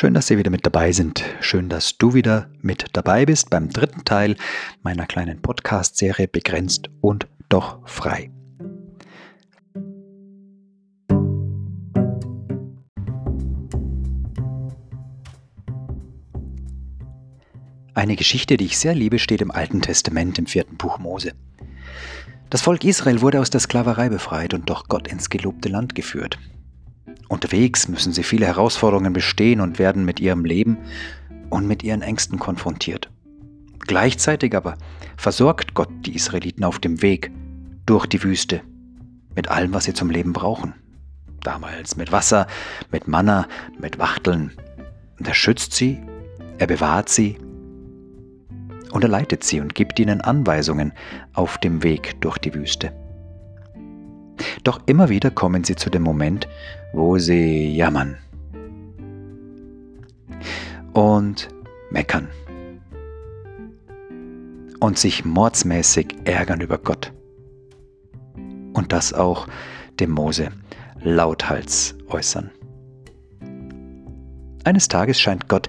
Schön, dass Sie wieder mit dabei sind. Schön, dass du wieder mit dabei bist beim dritten Teil meiner kleinen Podcast-Serie Begrenzt und doch frei. Eine Geschichte, die ich sehr liebe, steht im Alten Testament im vierten Buch Mose. Das Volk Israel wurde aus der Sklaverei befreit und durch Gott ins gelobte Land geführt. Unterwegs müssen sie viele Herausforderungen bestehen und werden mit ihrem Leben und mit ihren Ängsten konfrontiert. Gleichzeitig aber versorgt Gott die Israeliten auf dem Weg durch die Wüste mit allem, was sie zum Leben brauchen. Damals mit Wasser, mit Manna, mit Wachteln. Und er schützt sie, er bewahrt sie und er leitet sie und gibt ihnen Anweisungen auf dem Weg durch die Wüste. Doch immer wieder kommen sie zu dem Moment, wo sie jammern und meckern und sich mordsmäßig ärgern über Gott. Und das auch dem Mose lauthals äußern. Eines Tages scheint Gott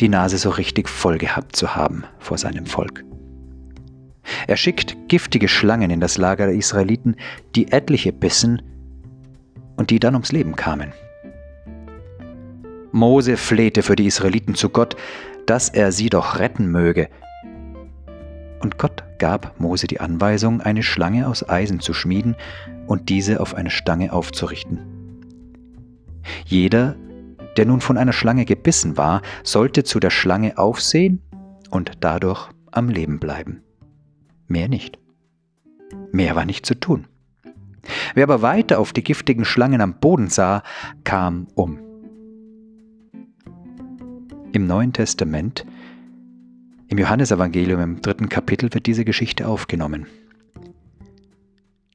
die Nase so richtig voll gehabt zu haben vor seinem Volk. Er schickt giftige Schlangen in das Lager der Israeliten, die etliche bissen und die dann ums Leben kamen. Mose flehte für die Israeliten zu Gott, dass er sie doch retten möge. Und Gott gab Mose die Anweisung, eine Schlange aus Eisen zu schmieden und diese auf eine Stange aufzurichten. Jeder, der nun von einer Schlange gebissen war, sollte zu der Schlange aufsehen und dadurch am Leben bleiben. Mehr nicht. Mehr war nicht zu tun. Wer aber weiter auf die giftigen Schlangen am Boden sah, kam um. Im Neuen Testament, im Johannesevangelium im dritten Kapitel wird diese Geschichte aufgenommen.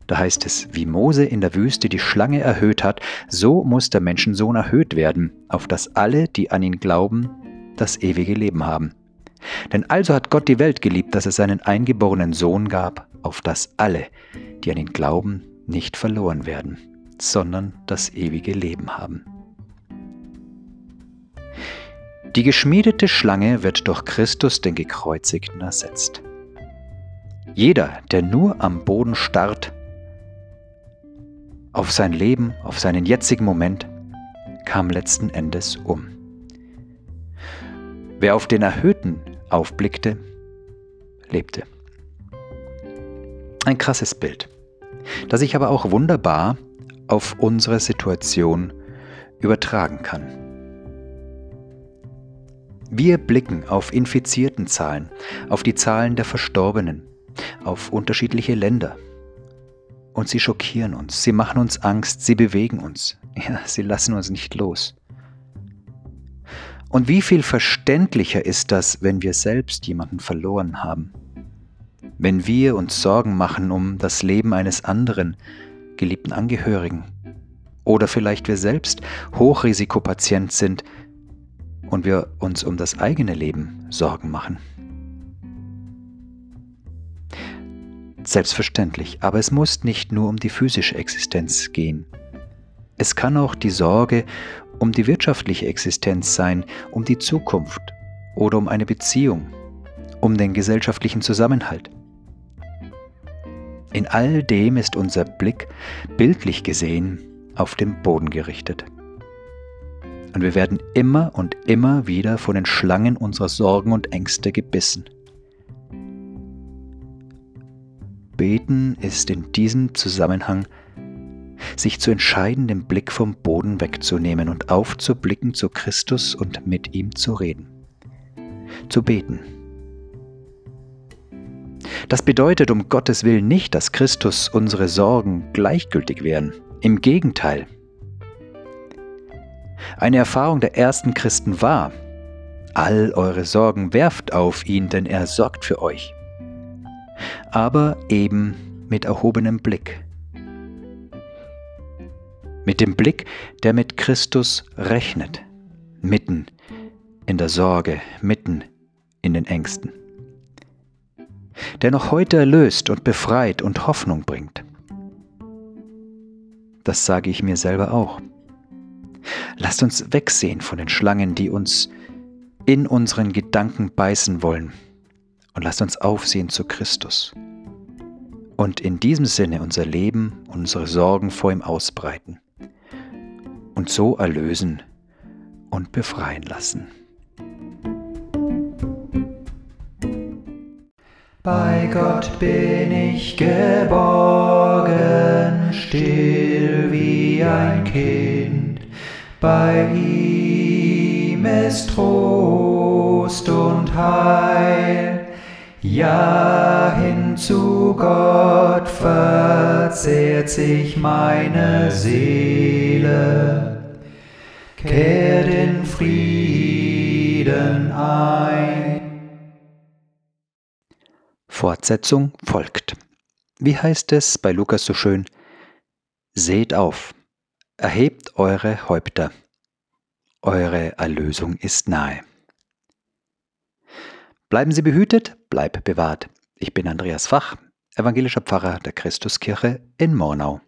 Da heißt es, wie Mose in der Wüste die Schlange erhöht hat, so muss der Menschensohn erhöht werden, auf dass alle, die an ihn glauben, das ewige Leben haben. Denn also hat Gott die Welt geliebt, dass er seinen eingeborenen Sohn gab, auf dass alle, die an ihn glauben, nicht verloren werden, sondern das ewige Leben haben. Die geschmiedete Schlange wird durch Christus den Gekreuzigten ersetzt. Jeder, der nur am Boden starrt, auf sein Leben, auf seinen jetzigen Moment, kam letzten Endes um. Wer auf den Erhöhten aufblickte, lebte. Ein krasses Bild, das ich aber auch wunderbar auf unsere Situation übertragen kann. Wir blicken auf infizierten Zahlen, auf die Zahlen der Verstorbenen, auf unterschiedliche Länder. Und sie schockieren uns, sie machen uns Angst, sie bewegen uns, ja, sie lassen uns nicht los. Und wie viel verständlicher ist das, wenn wir selbst jemanden verloren haben? Wenn wir uns Sorgen machen um das Leben eines anderen, geliebten Angehörigen, oder vielleicht wir selbst Hochrisikopatient sind und wir uns um das eigene Leben Sorgen machen. Selbstverständlich, aber es muss nicht nur um die physische Existenz gehen. Es kann auch die Sorge um die wirtschaftliche Existenz sein, um die Zukunft oder um eine Beziehung, um den gesellschaftlichen Zusammenhalt. In all dem ist unser Blick, bildlich gesehen, auf den Boden gerichtet. Und wir werden immer und immer wieder von den Schlangen unserer Sorgen und Ängste gebissen. Beten ist in diesem Zusammenhang sich zu entscheiden, den Blick vom Boden wegzunehmen und aufzublicken zu Christus und mit ihm zu reden. Zu beten. Das bedeutet um Gottes Willen nicht, dass Christus unsere Sorgen gleichgültig wären. Im Gegenteil. Eine Erfahrung der ersten Christen war, all eure Sorgen werft auf ihn, denn er sorgt für euch. Aber eben mit erhobenem Blick, mit dem Blick, der mit Christus rechnet, mitten in der Sorge, mitten in den Ängsten, der noch heute erlöst und befreit und Hoffnung bringt. Das sage ich mir selber auch. Lasst uns wegsehen von den Schlangen, die uns in unseren Gedanken beißen wollen. Und lasst uns aufsehen zu Christus. Und in diesem Sinne unser Leben, unsere Sorgen vor ihm ausbreiten. Und so erlösen und befreien lassen. Bei Gott bin ich geborgen, still wie ein Kind. Bei ihm ist Trost und Heil. Ja, hin zu Gott verzehrt sich meine Seele. Kehrt in Frieden ein. Fortsetzung folgt. Wie heißt es bei Lukas so schön? Seht auf, erhebt eure Häupter, eure Erlösung ist nahe. Bleiben Sie behütet, bleib bewahrt. Ich bin Andreas Fach, evangelischer Pfarrer der Christuskirche in Mornau.